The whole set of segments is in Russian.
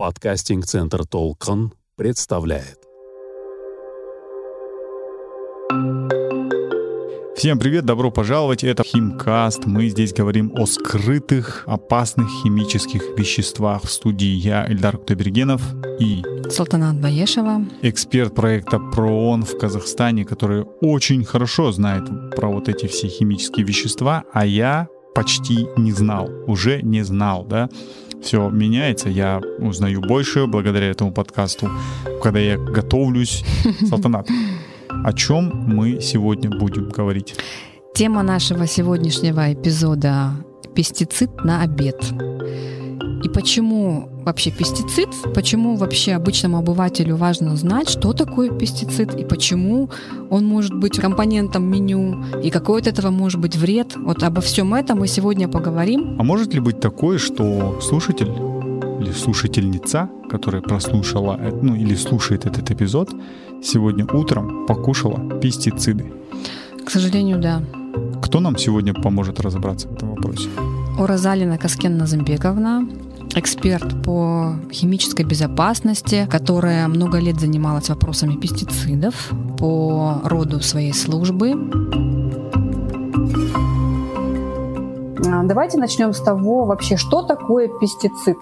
Подкастинг-центр «Толкон» представляет. Всем привет, добро пожаловать, это Химкаст. Мы здесь говорим о скрытых, опасных химических веществах. В студии я, Эльдар Кутабергенов и Салтанат Баешева, эксперт проекта ПРООН в Казахстане, который очень хорошо знает про вот эти все химические вещества, а я почти не знал, уже не знал, да. Все меняется, я узнаю больше благодаря этому подкасту, когда я готовлюсь. Салтанат, о чем мы сегодня будем говорить? Тема нашего сегодняшнего эпизода — пестицид на обед. И почему вообще пестицид? Почему вообще обычному обывателю важно знать, что такое пестицид и почему он может быть компонентом меню и какой от этого может быть вред? Вот обо всем этом мы сегодня поговорим. А может ли быть такое, что слушатель или слушательница, которая прослушала, ну или слушает этот эпизод, сегодня утром покушала пестициды? К сожалению, да. Кто нам сегодня поможет разобраться в этом вопросе? Уразалина Каскен Назымбековна, эксперт по химической безопасности, которая много лет занималась вопросами пестицидов по роду своей службы. А, Давайте начнем с того вообще, что такое пестицид.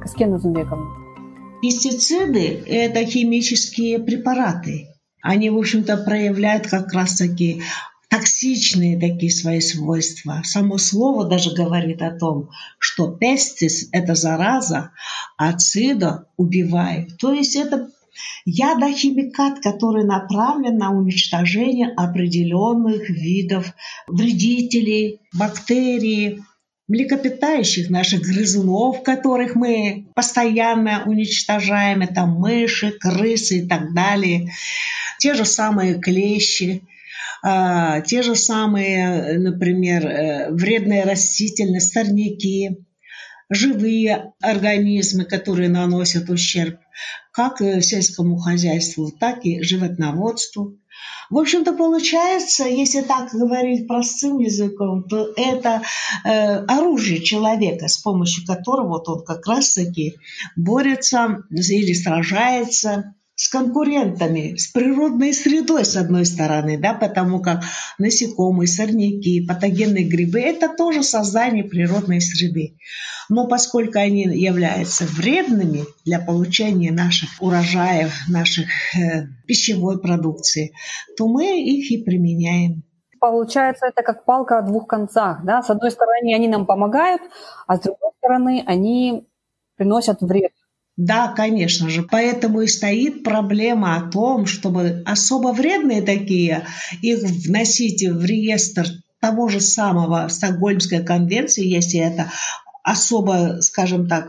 Каскена Зумбековна. Пестициды – это химические препараты. Они, в общем-то, проявляют как раз-таки токсичные такие свои свойства. Само слово даже говорит о том, что пестис – это зараза, а цидо убивает. То есть это ядохимикат, который направлен на уничтожение определенных видов вредителей, бактерий, млекопитающих, наших грызунов, которых мы постоянно уничтожаем, это мыши, крысы и так далее, те же самые клещи, те же самые, например, э, вредные растительность, сорняки, живые организмы, которые наносят ущерб как сельскому хозяйству, так и животноводству. В общем-то, получается, если так говорить простым языком, то это э, оружие человека, с помощью которого вот он как раз-таки борется или сражается с конкурентами, с природной средой, с одной стороны, да, потому как насекомые, сорняки, патогенные грибы – это тоже создание природной среды. Но поскольку они являются вредными для получения наших урожаев, наших э, пищевой продукции, то мы их и применяем. Получается, это как палка о двух концах. Да? С одной стороны, они нам помогают, а с другой стороны, они приносят вред. Да, конечно же. Поэтому и стоит проблема о том, чтобы особо вредные такие, их вносить в реестр того же самого Стокгольмской конвенции, если это особо, скажем так,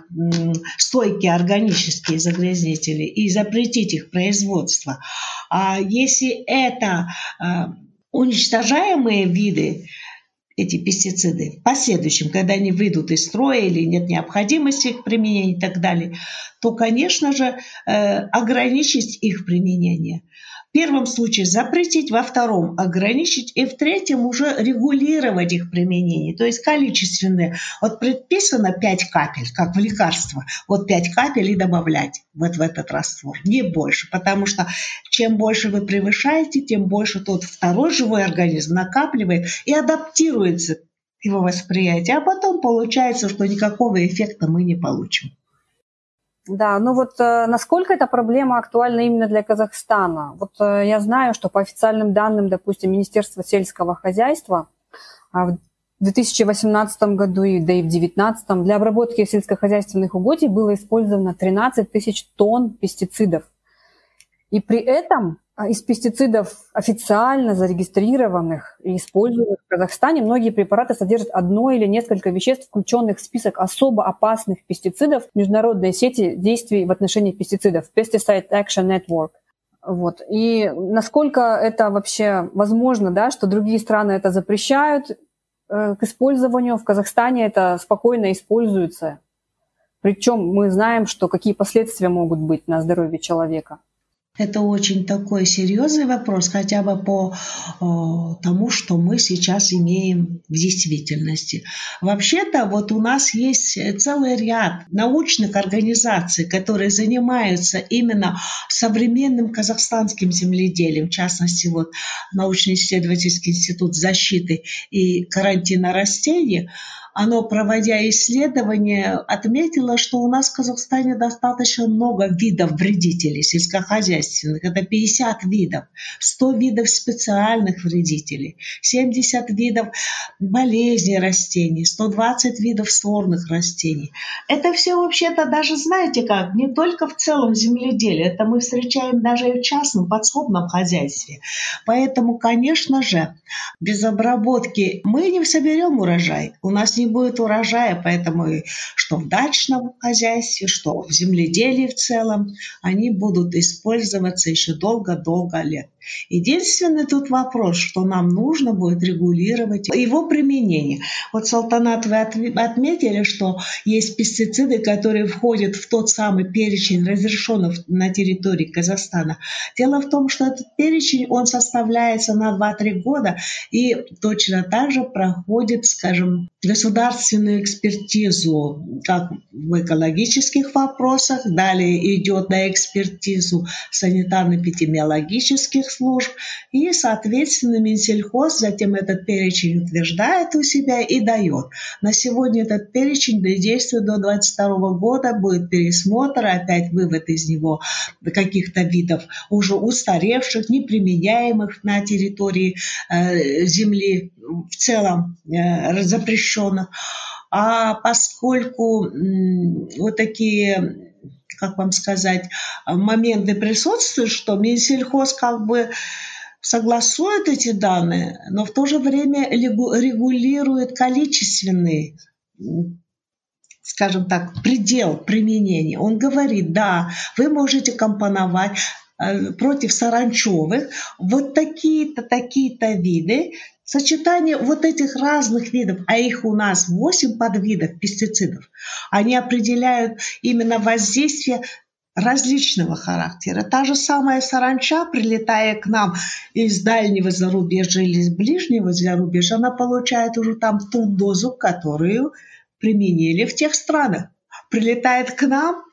стойкие органические загрязнители и запретить их производство. А если это а, уничтожаемые виды, эти пестициды в последующем, когда они выйдут из строя или нет необходимости их применения и так далее, то, конечно же, э, ограничить их применение – первом случае запретить, во втором ограничить и в третьем уже регулировать их применение. То есть количественные. Вот предписано 5 капель, как в лекарство. Вот 5 капель и добавлять вот в этот раствор, не больше. Потому что чем больше вы превышаете, тем больше тот второй живой организм накапливает и адаптируется его восприятие. А потом получается, что никакого эффекта мы не получим. Да, ну вот э, насколько эта проблема актуальна именно для Казахстана? Вот э, я знаю, что по официальным данным, допустим, Министерства сельского хозяйства а в 2018 году, и, да и в 2019 для обработки сельскохозяйственных угодий было использовано 13 тысяч тонн пестицидов. И при этом из пестицидов официально зарегистрированных и используемых в Казахстане многие препараты содержат одно или несколько веществ, включенных в список особо опасных пестицидов международной сети действий в отношении пестицидов Pesticide Action Network. Вот. И насколько это вообще возможно, да, что другие страны это запрещают э, к использованию, в Казахстане это спокойно используется. Причем мы знаем, что какие последствия могут быть на здоровье человека. Это очень такой серьезный вопрос, хотя бы по о, тому, что мы сейчас имеем в действительности. Вообще-то вот у нас есть целый ряд научных организаций, которые занимаются именно современным казахстанским земледелием, в частности вот научно-исследовательский институт защиты и карантина растений – оно, проводя исследования, отметило, что у нас в Казахстане достаточно много видов вредителей сельскохозяйственных. Это 50 видов, 100 видов специальных вредителей, 70 видов болезней растений, 120 видов сорных растений. Это все вообще-то даже, знаете как, не только в целом земледелии, это мы встречаем даже и в частном подсобном хозяйстве. Поэтому, конечно же, без обработки мы не соберем урожай. У нас не не будет урожая, поэтому что в дачном хозяйстве, что в земледелии в целом, они будут использоваться еще долго-долго лет. Единственный тут вопрос, что нам нужно будет регулировать его применение. Вот, Салтанат, вы отметили, что есть пестициды, которые входят в тот самый перечень разрешенных на территории Казахстана. Дело в том, что этот перечень, он составляется на 2-3 года и точно так же проходит, скажем, государственную экспертизу, как в экологических вопросах, далее идет на экспертизу санитарно-эпидемиологических служб, и, соответственно, Минсельхоз затем этот перечень утверждает у себя и дает. На сегодня этот перечень действует до 2022 года, будет пересмотр, опять вывод из него каких-то видов уже устаревших, неприменяемых на территории э, Земли в целом э, запрещенных. А поскольку вот такие как вам сказать, моменты присутствуют, что Минсельхоз как бы согласует эти данные, но в то же время регулирует количественный скажем так, предел применения. Он говорит, да, вы можете компоновать э, против саранчевых вот такие-то, такие-то виды, Сочетание вот этих разных видов, а их у нас 8 подвидов пестицидов, они определяют именно воздействие различного характера. Та же самая саранча, прилетая к нам из дальнего зарубежья или из ближнего зарубежья, она получает уже там ту дозу, которую применили в тех странах. Прилетает к нам,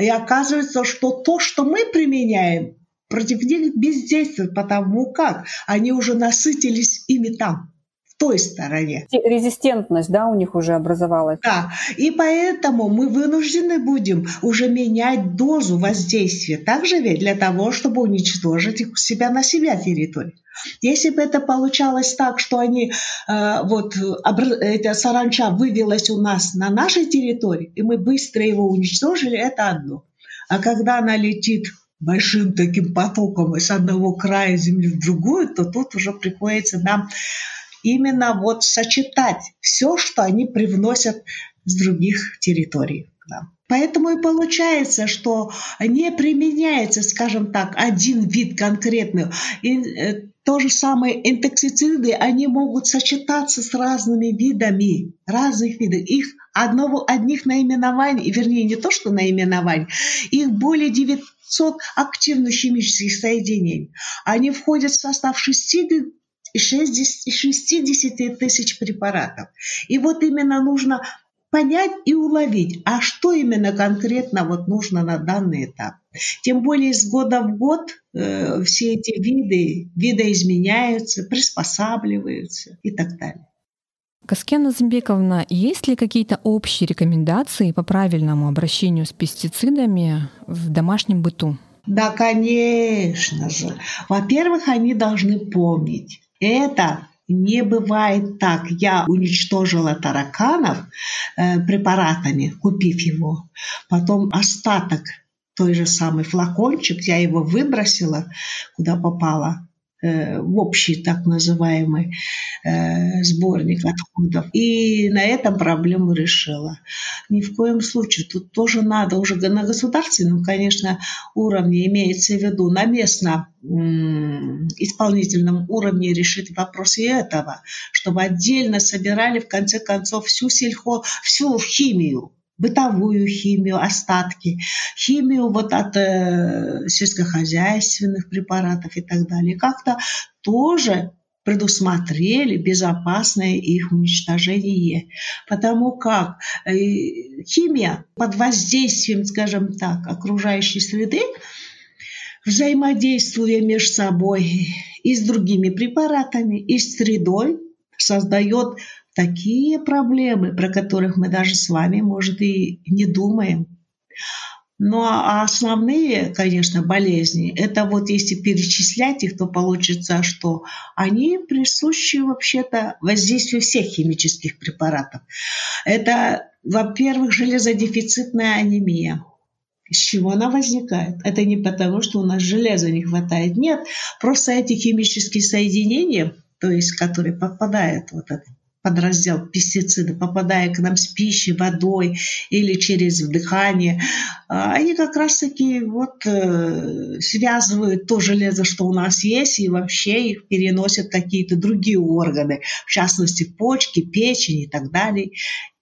и оказывается, что то, что мы применяем, против них бездействуют, потому как они уже насытились ими там той стороне. Резистентность, да, у них уже образовалась. Да, и поэтому мы вынуждены будем уже менять дозу воздействия. Также ведь для того, чтобы уничтожить их у себя на себя территорию. Если бы это получалось так, что они, э, вот, эта саранча вывелась у нас на нашей территории, и мы быстро его уничтожили, это одно. А когда она летит большим таким потоком из одного края земли в другую, то тут уже приходится нам именно вот сочетать все, что они привносят с других территорий. Да. Поэтому и получается, что не применяется, скажем так, один вид конкретный. И э, то же самое интоксициды, они могут сочетаться с разными видами, разных видов. Их одного, одних наименований, вернее, не то, что наименований, их более 900 активных химических соединений. Они входят в состав 60 60 тысяч препаратов. И вот именно нужно понять и уловить, а что именно конкретно вот нужно на данный этап. Тем более с года в год э, все эти виды видоизменяются, приспосабливаются и так далее. Каскена Замбековна, есть ли какие-то общие рекомендации по правильному обращению с пестицидами в домашнем быту? Да, конечно же. Во-первых, они должны помнить, это не бывает так. Я уничтожила тараканов э, препаратами, купив его. Потом остаток той же самый флакончик, я его выбросила, куда попала. Э, в общий так называемый э, сборник отходов. И на этом проблему решила. Ни в коем случае. Тут тоже надо уже на государственном, конечно, уровне, имеется в виду, на местном исполнительном уровне решить вопрос этого, чтобы отдельно собирали в конце концов всю сельхо, всю химию, бытовую химию, остатки, химию вот от э, сельскохозяйственных препаратов и так далее. Как-то тоже предусмотрели безопасное их уничтожение. Потому как э, химия под воздействием, скажем так, окружающей среды, взаимодействуя между собой и с другими препаратами, и с средой, создает такие проблемы, про которых мы даже с вами, может, и не думаем. Ну а основные, конечно, болезни, это вот если перечислять их, то получится, что они присущи вообще-то воздействию всех химических препаратов. Это, во-первых, железодефицитная анемия. С чего она возникает? Это не потому, что у нас железа не хватает. Нет, просто эти химические соединения, то есть которые попадают вот это подраздел пестициды, попадая к нам с пищей, водой или через вдыхание, а, они как раз-таки вот э, связывают то железо, что у нас есть, и вообще их переносят какие-то другие органы, в частности почки, печень и так далее,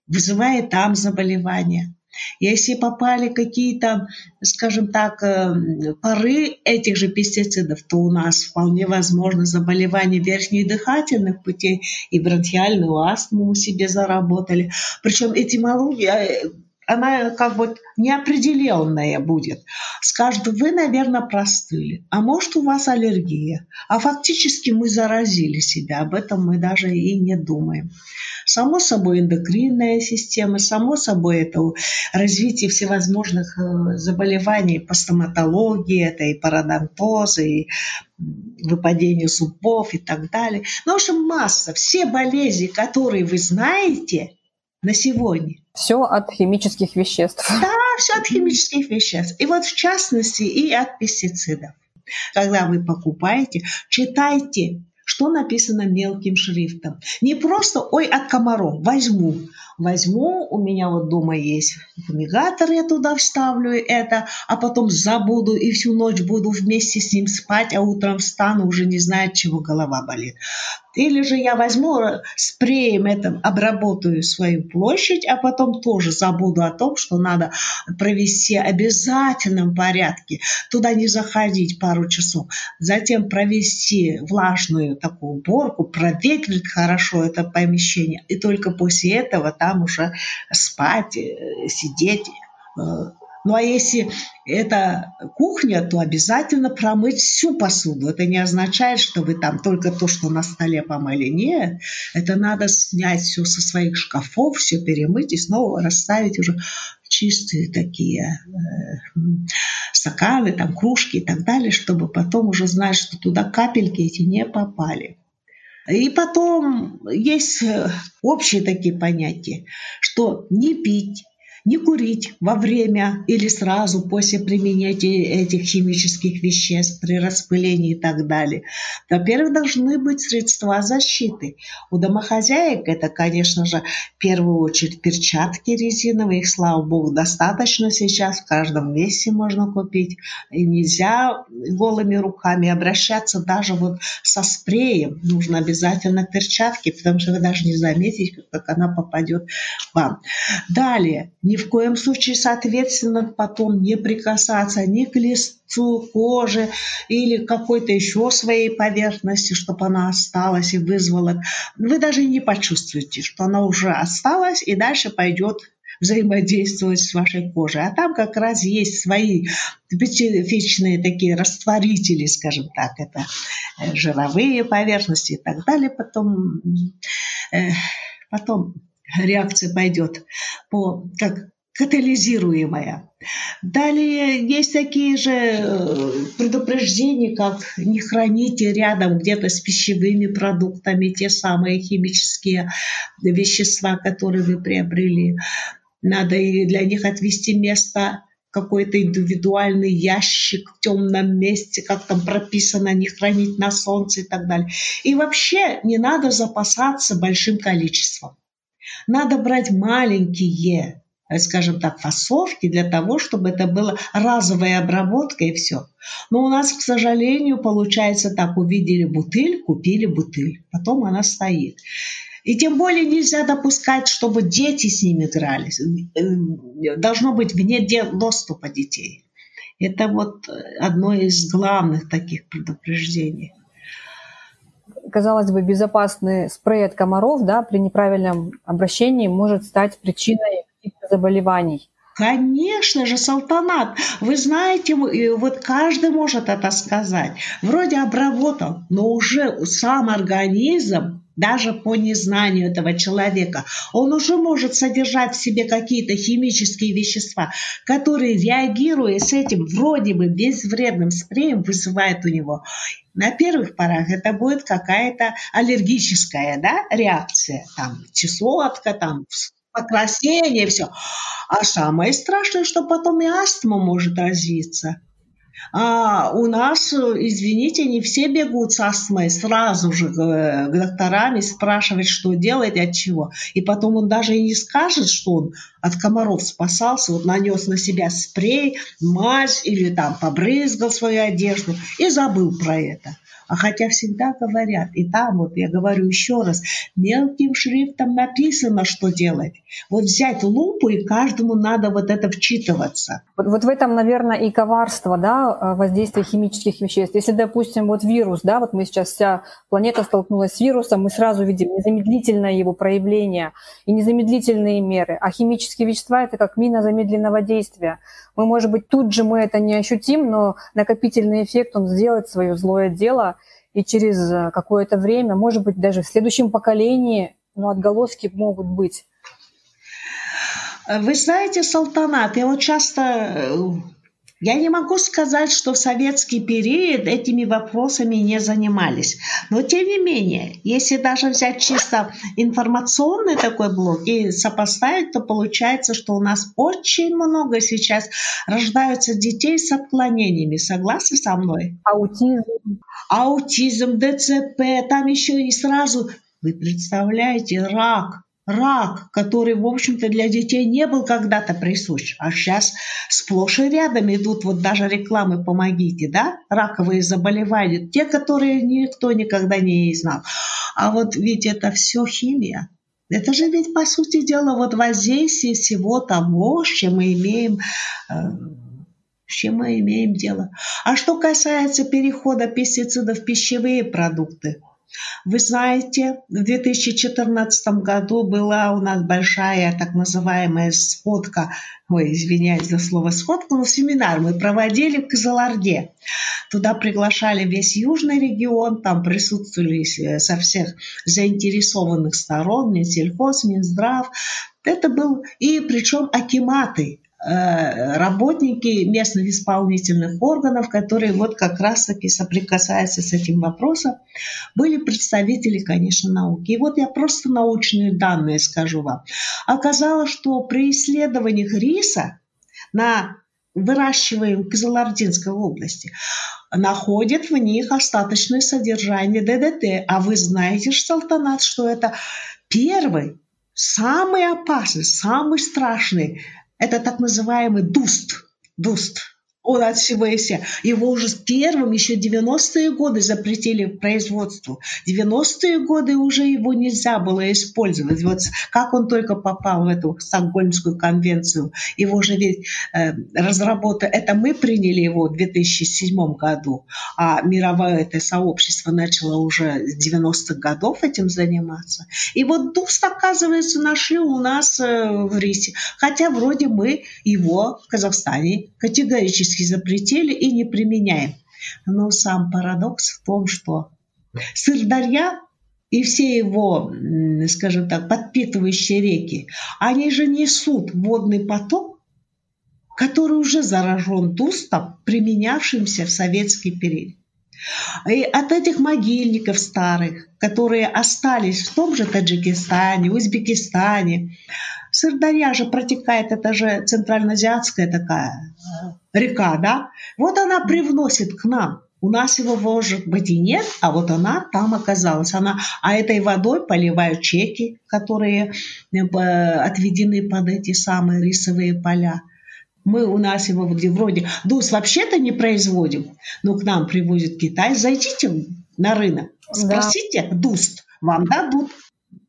вызывая там заболевания. Если попали какие-то, скажем так, э, пары этих же пестицидов, то у нас вполне возможно заболевания верхних дыхательных путей и бронхиальную астму мы себе заработали. Причем этимология э, она как бы неопределенная будет. Скажут, вы, наверное, простыли, а может, у вас аллергия. А фактически мы заразили себя, об этом мы даже и не думаем. Само собой эндокринная система, само собой это развитие всевозможных э, заболеваний по стоматологии, это и пародонтозы, и выпадение зубов и так далее. Ну, в общем, масса. Все болезни, которые вы знаете на сегодня. Все от химических веществ. Да, все от химических веществ. И вот в частности и от пестицидов. Когда вы покупаете, читайте что написано мелким шрифтом. Не просто «Ой, от комаров, возьму». Возьму, у меня вот дома есть фумигатор, я туда вставлю это, а потом забуду и всю ночь буду вместе с ним спать, а утром встану, уже не знаю, чего голова болит. Или же я возьму э, спреем это, обработаю свою площадь, а потом тоже забуду о том, что надо провести в обязательном порядке, туда не заходить пару часов, затем провести влажную такую уборку, проветрить хорошо это помещение, и только после этого там уже спать, э, сидеть, э, ну а если это кухня, то обязательно промыть всю посуду. Это не означает, что вы там только то, что на столе помыли. Нет, это надо снять все со своих шкафов, все перемыть и снова расставить уже чистые такие э, стаканы, там кружки и так далее, чтобы потом уже знать, что туда капельки эти не попали. И потом есть э, общие такие понятия, что не пить, не курить во время или сразу после применения этих химических веществ при распылении и так далее. Во-первых, должны быть средства защиты. У домохозяек это, конечно же, в первую очередь перчатки резиновые. Их, слава богу, достаточно сейчас. В каждом месте можно купить. И нельзя голыми руками обращаться даже вот со спреем. Нужно обязательно перчатки, потому что вы даже не заметите, как она попадет вам. Далее, не в коем случае, соответственно, потом не прикасаться ни к листу кожи или какой-то еще своей поверхности, чтобы она осталась и вызвала. Вы даже не почувствуете, что она уже осталась и дальше пойдет взаимодействовать с вашей кожей. А там как раз есть свои специфичные такие растворители, скажем так, это э, жировые поверхности и так далее. Потом, э, потом реакция пойдет по, как катализируемая. Далее есть такие же э, предупреждения, как не храните рядом где-то с пищевыми продуктами те самые химические вещества, которые вы приобрели. Надо и для них отвести место какой-то индивидуальный ящик в темном месте, как там прописано, не хранить на солнце и так далее. И вообще не надо запасаться большим количеством. Надо брать маленькие, э, скажем так, фасовки для того, чтобы это была разовая обработка и все. Но у нас, к сожалению, получается так, увидели бутыль, купили бутыль, потом она стоит. И тем более нельзя допускать, чтобы дети с ними игрались. Должно быть вне доступа детей. Это вот одно из главных таких предупреждений. Казалось бы, безопасный спрей от комаров да, при неправильном обращении может стать причиной каких-то заболеваний. Конечно же, салтанат. Вы знаете, вот каждый может это сказать. Вроде обработал, но уже сам организм даже по незнанию этого человека, он уже может содержать в себе какие-то химические вещества, которые, реагируя с этим вроде бы безвредным спреем, вызывают у него на первых порах это будет какая-то аллергическая да, реакция, там, чесотка, там, покраснение, все. А самое страшное, что потом и астма может развиться. А у нас, извините, не все бегут с астмой сразу же к докторам и спрашивать, что делать, от чего. И потом он даже и не скажет, что он от комаров спасался, вот нанес на себя спрей, мазь или там побрызгал свою одежду и забыл про это. А хотя всегда говорят, и там вот я говорю еще раз, мелким шрифтом написано, что делать. Вот взять лупу, и каждому надо вот это вчитываться. Вот, вот в этом, наверное, и коварство, да, э, воздействия химических веществ. Если, допустим, вот вирус, да, вот мы сейчас вся планета столкнулась с вирусом, мы сразу видим незамедлительное его проявление и незамедлительные меры. А химические вещества – это как мина замедленного действия. Мы, может быть, тут же мы это не ощутим, но накопительный эффект он сделает свое злое дело, и через э, какое-то время, может быть, даже в следующем поколении, ну, отголоски могут быть. Вы знаете, Салтанат, я вот часто э, я не могу сказать, что в советский период этими вопросами не занимались. Но тем не менее, если даже взять чисто информационный такой блок и сопоставить, то получается, что у нас очень много сейчас рождаются детей с отклонениями. Согласны со мной? Аутизм. Аутизм, ДЦП, там еще и сразу, вы представляете, рак рак, который, в общем-то, для детей не был когда-то присущ, а сейчас сплошь и рядом идут вот даже рекламы «помогите», да, раковые заболевания, те, которые никто никогда не знал. А вот ведь это все химия. Это же ведь, по сути дела, вот воздействие всего того, с чем мы имеем э, с чем мы имеем дело. А что касается перехода пестицидов в пищевые продукты, вы знаете, в 2014 году была у нас большая так называемая сходка, ой, извиняюсь за слово сходка, но семинар мы проводили в Казаларде. Туда приглашали весь южный регион, там присутствовали э, со всех заинтересованных сторон, Минсельхоз, Минздрав. Это был и причем акиматы, работники местных исполнительных органов, которые вот как раз-таки соприкасаются с этим вопросом, были представители, конечно, науки. И вот я просто научные данные скажу вам. Оказалось, что при исследованиях риса на выращиваем Казалардинской области, находят в них остаточное содержание ДДТ. А вы знаете, Салтанат, что это первый, самый опасный, самый страшный это так называемый дуст. Дуст он вся. Его уже первым еще 90-е годы запретили производству. 90-е годы уже его нельзя было использовать. Вот как он только попал в эту Стокгольмскую конвенцию, его же ведь э, разработали, это мы приняли его в 2007 году, а мировое это сообщество начало уже с 90-х годов этим заниматься. И вот ДУСТ, оказывается, нашли у нас э, в РИСе. Хотя вроде мы его в Казахстане категорически практически запретили и не применяем. Но сам парадокс в том, что Сырдарья и все его, скажем так, подпитывающие реки, они же несут водный поток, который уже заражен дустом, применявшимся в советский период. И от этих могильников старых, которые остались в том же Таджикистане, Узбекистане, Сырдарья же протекает, это же центральноазиатская такая река, да? Вот она привносит к нам. У нас его, может быть, и нет, а вот она там оказалась. Она, а этой водой поливают чеки, которые э, отведены под эти самые рисовые поля. Мы у нас его вроде дус вообще-то не производим, но к нам привозит Китай. Зайдите на рынок, спросите да. дуст, вам дадут.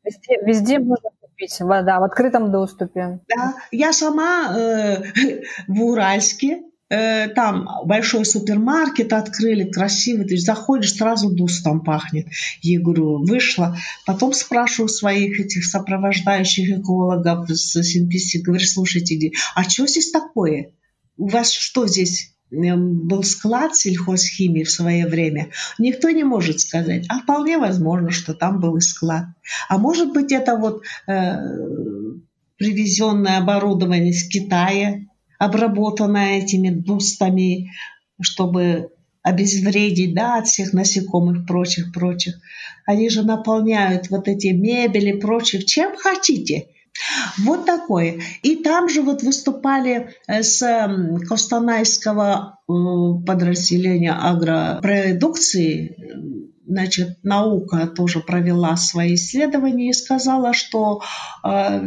Везде, везде можно купить вода в открытом доступе. Да, я сама э, в Уральске Э, там большой супермаркет открыли, красивый, ты заходишь, сразу дус там пахнет. Я говорю, вышла. Потом спрашиваю своих этих сопровождающих экологов с СНПС, говорю, слушайте, а что здесь такое? У вас что здесь был склад сельхозхимии в свое время, никто не может сказать. А вполне возможно, что там был и склад. А может быть, это вот э, привезенное оборудование из Китая, обработанная этими дустами, чтобы обезвредить да, от всех насекомых, прочих, прочих. Они же наполняют вот эти мебели, прочих, чем хотите. Вот такое. И там же вот выступали э, с Костанайского э, подразделения агропродукции, значит, наука тоже провела свои исследования и сказала, что э,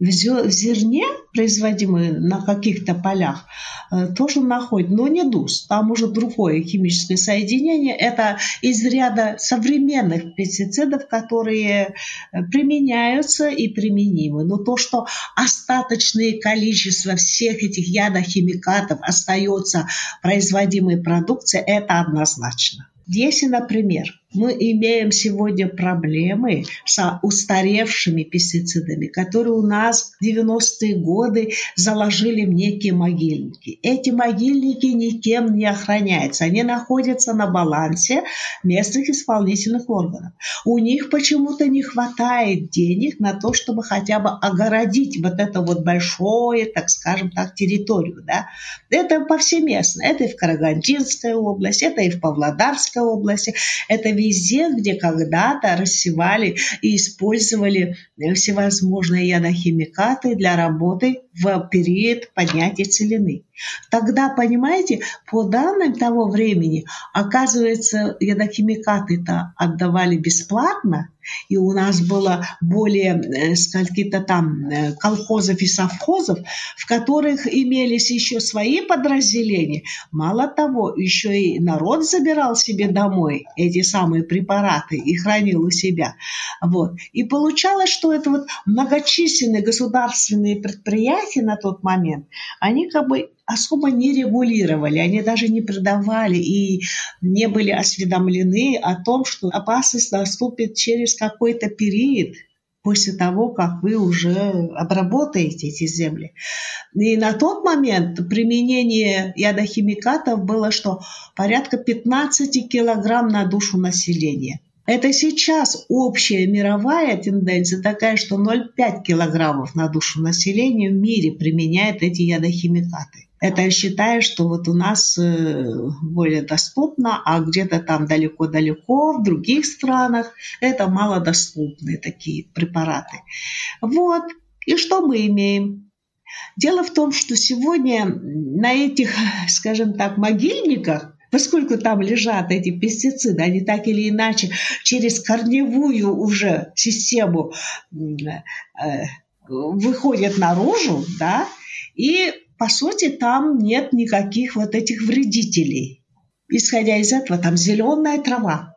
в зерне, производимые на каких-то полях, э, тоже находят, но не ДУС. Там уже другое химическое соединение. Это из ряда современных пестицидов, которые э, применяются и применимы. Но то, что остаточное количество всех этих ядохимикатов остается производимой продукции, это однозначно. Если, например, мы имеем сегодня проблемы с устаревшими пестицидами, которые у нас в 90-е годы заложили в некие могильники. Эти могильники никем не охраняются. Они находятся на балансе местных исполнительных органов. У них почему-то не хватает денег на то, чтобы хотя бы огородить вот это вот большое, так скажем так, территорию. Да? Это повсеместно. Это и в Карагандинской области, это и в Павлодарской области, это везде, где когда-то рассевали и использовали всевозможные ядохимикаты для работы в период поднятия целины. Тогда, понимаете, по данным того времени, оказывается, ядохимикаты-то отдавали бесплатно, и у нас было более э, скольки-то там э, колхозов и совхозов, в которых имелись еще свои подразделения. Мало того, еще и народ забирал себе домой эти самые препараты и хранил у себя. Вот. И получалось, что это вот многочисленные государственные предприятия на тот момент, они как бы особо не регулировали, они даже не продавали и не были осведомлены о том, что опасность наступит через какой-то период после того, как вы уже обработаете эти земли. И на тот момент применение ядохимикатов было, что порядка 15 килограмм на душу населения. Это сейчас общая мировая тенденция такая, что 0,5 килограммов на душу населения в мире применяет эти ядохимикаты. Это я считаю, что вот у нас э, более доступно, а где-то там далеко-далеко, в других странах, это малодоступные такие препараты. Вот. И что мы имеем? Дело в том, что сегодня на этих, скажем так, могильниках Поскольку там лежат эти пестициды, они так или иначе через корневую уже систему э, выходят наружу, да, и по сути, там нет никаких вот этих вредителей. Исходя из этого, там зеленая трава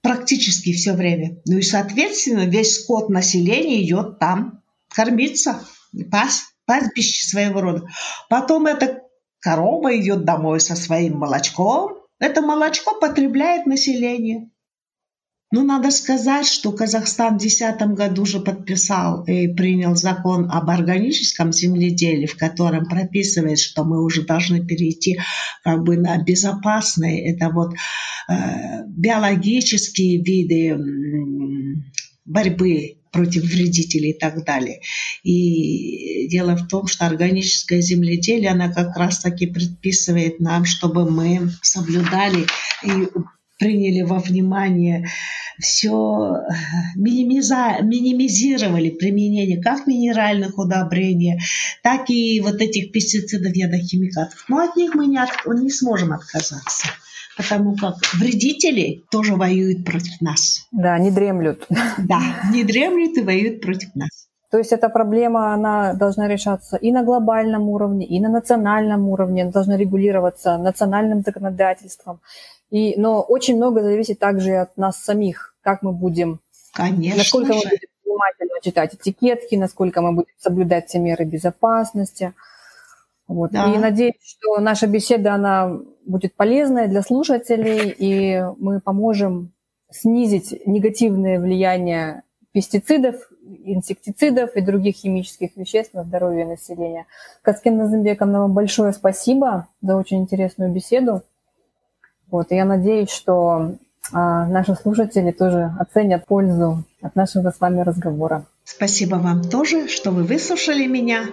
практически все время. Ну и, соответственно, весь скот населения идет там кормиться, пас, пастбище своего рода. Потом эта корова идет домой со своим молочком. Это молочко потребляет население. Ну, надо сказать, что Казахстан в 2010 году уже подписал и принял закон об органическом земледелии, в котором прописывает, что мы уже должны перейти как бы на безопасные, это вот э, биологические виды борьбы против вредителей и так далее. И дело в том, что органическое земледелие, она как раз-таки предписывает нам, чтобы мы соблюдали и приняли во внимание все, минимиза, минимизировали применение как минеральных удобрений, так и вот этих пестицидов, ядохимикатов. Но от них мы не, от, не сможем отказаться потому как вредители тоже воюют против нас. Да, не дремлют. Да, не дремлют и воюют против нас. То есть эта проблема, она должна решаться и на глобальном уровне, и на национальном уровне, она должна регулироваться национальным законодательством. И, но очень много зависит также от нас самих, как мы будем Конечно насколько же. мы будем внимательно читать этикетки, насколько мы будем соблюдать все меры безопасности. Вот. Да. И надеюсь, что наша беседа она будет полезной для слушателей, и мы поможем снизить негативное влияние пестицидов, инсектицидов и других химических веществ на здоровье населения. Каскин Назымбековна, вам большое спасибо за очень интересную беседу. Вот, и я надеюсь, что а, наши слушатели тоже оценят пользу от нашего с вами разговора. Спасибо вам тоже, что вы выслушали меня.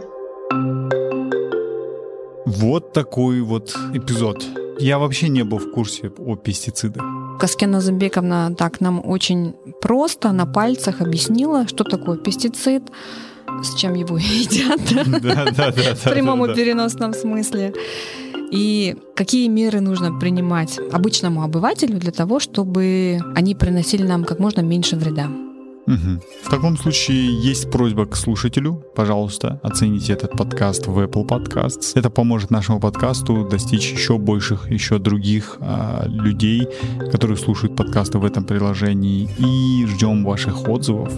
Вот такой вот эпизод. Я вообще не был в курсе о пестицидах. Каскена Замбековна так нам очень просто на пальцах объяснила, что такое пестицид, с чем его едят, в прямом и переносном смысле. И какие меры нужно принимать обычному обывателю для того, чтобы они приносили нам как можно меньше вреда. Мгм. В таком случае есть просьба к слушателю. Пожалуйста, оцените этот подкаст в Apple Podcasts. Это поможет нашему подкасту достичь еще больших, еще других а, людей, которые слушают подкасты в этом приложении. И ждем ваших отзывов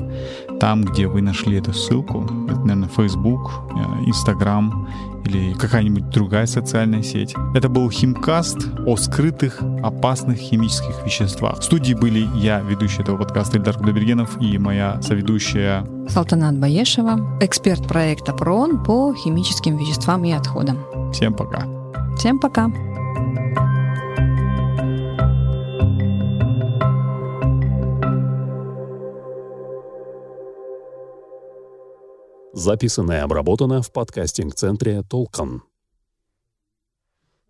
там, где вы нашли эту ссылку. Это, наверное, Facebook, э, Instagram или какая-нибудь другая социальная сеть. Это был Химкаст о скрытых опасных химических веществах. В студии были я, ведущий этого подкаста Ильдар Кудайбергенов и моя соведущая Салтанат Баешева, эксперт проекта ПРООН по химическим веществам и отходам. Всем пока. Всем пока! Записано и обработано в подкастинг-центре «Толкан».